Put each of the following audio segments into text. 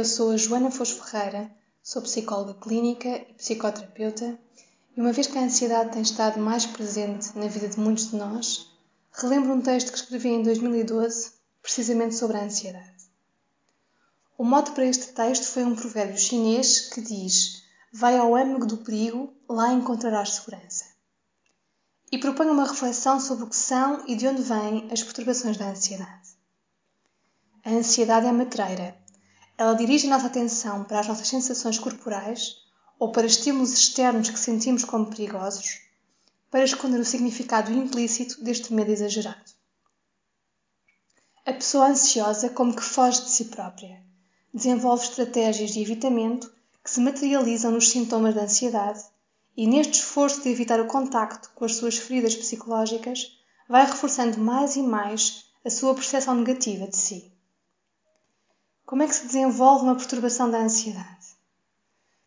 eu sou a Joana Fos Ferreira, sou psicóloga clínica e psicoterapeuta, e uma vez que a ansiedade tem estado mais presente na vida de muitos de nós, relembro um texto que escrevi em 2012, precisamente sobre a ansiedade. O mote para este texto foi um provérbio chinês que diz: Vai ao âmago do perigo, lá encontrarás segurança. E proponho uma reflexão sobre o que são e de onde vêm as perturbações da ansiedade. A ansiedade é matreira. Ela dirige a nossa atenção para as nossas sensações corporais ou para estímulos externos que sentimos como perigosos, para esconder o significado implícito deste medo exagerado. A pessoa ansiosa como que foge de si própria, desenvolve estratégias de evitamento que se materializam nos sintomas da ansiedade e, neste esforço de evitar o contacto com as suas feridas psicológicas, vai reforçando mais e mais a sua percepção negativa de si. Como é que se desenvolve uma perturbação da ansiedade?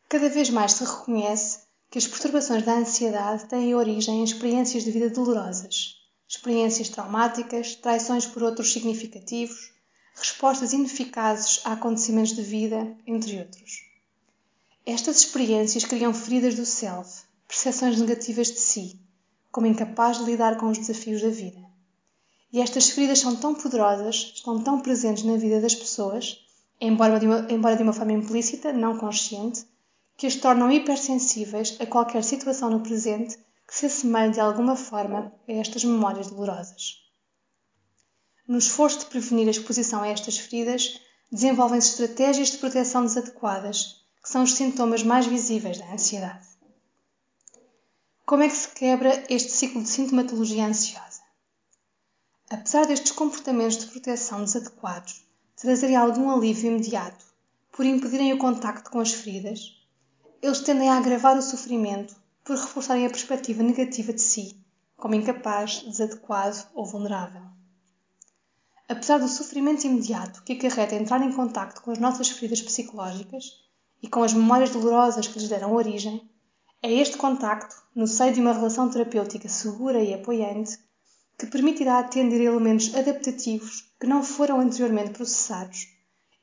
Cada vez mais se reconhece que as perturbações da ansiedade têm origem em experiências de vida dolorosas, experiências traumáticas, traições por outros significativos, respostas ineficazes a acontecimentos de vida, entre outros. Estas experiências criam feridas do self, percepções negativas de si, como incapaz de lidar com os desafios da vida. E estas feridas são tão poderosas, estão tão presentes na vida das pessoas, embora de, uma, embora de uma forma implícita, não consciente, que as tornam hipersensíveis a qualquer situação no presente que se assemelhe de alguma forma a estas memórias dolorosas. No esforço de prevenir a exposição a estas feridas, desenvolvem-se estratégias de proteção desadequadas, que são os sintomas mais visíveis da ansiedade. Como é que se quebra este ciclo de sintomatologia ansiosa? Apesar destes comportamentos de proteção desadequados, trazerem algum alívio imediato por impedirem o contacto com as feridas, eles tendem a agravar o sofrimento por reforçarem a perspectiva negativa de si, como incapaz, desadequado ou vulnerável. Apesar do sofrimento imediato que acarreta entrar em contacto com as nossas feridas psicológicas e com as memórias dolorosas que lhes deram origem, é este contacto, no seio de uma relação terapêutica segura e apoiante, que permitirá atender elementos adaptativos que não foram anteriormente processados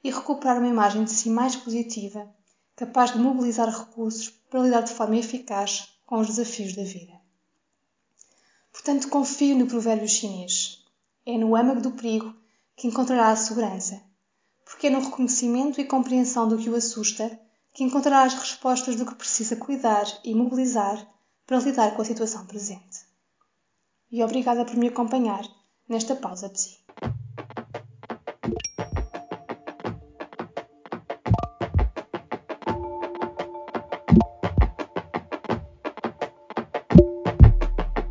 e recuperar uma imagem de si mais positiva, capaz de mobilizar recursos para lidar de forma eficaz com os desafios da vida. Portanto, confio no provérbio chinês. É no âmago do perigo que encontrará a segurança, porque é no reconhecimento e compreensão do que o assusta que encontrará as respostas do que precisa cuidar e mobilizar para lidar com a situação presente e obrigada por me acompanhar nesta pausa de si.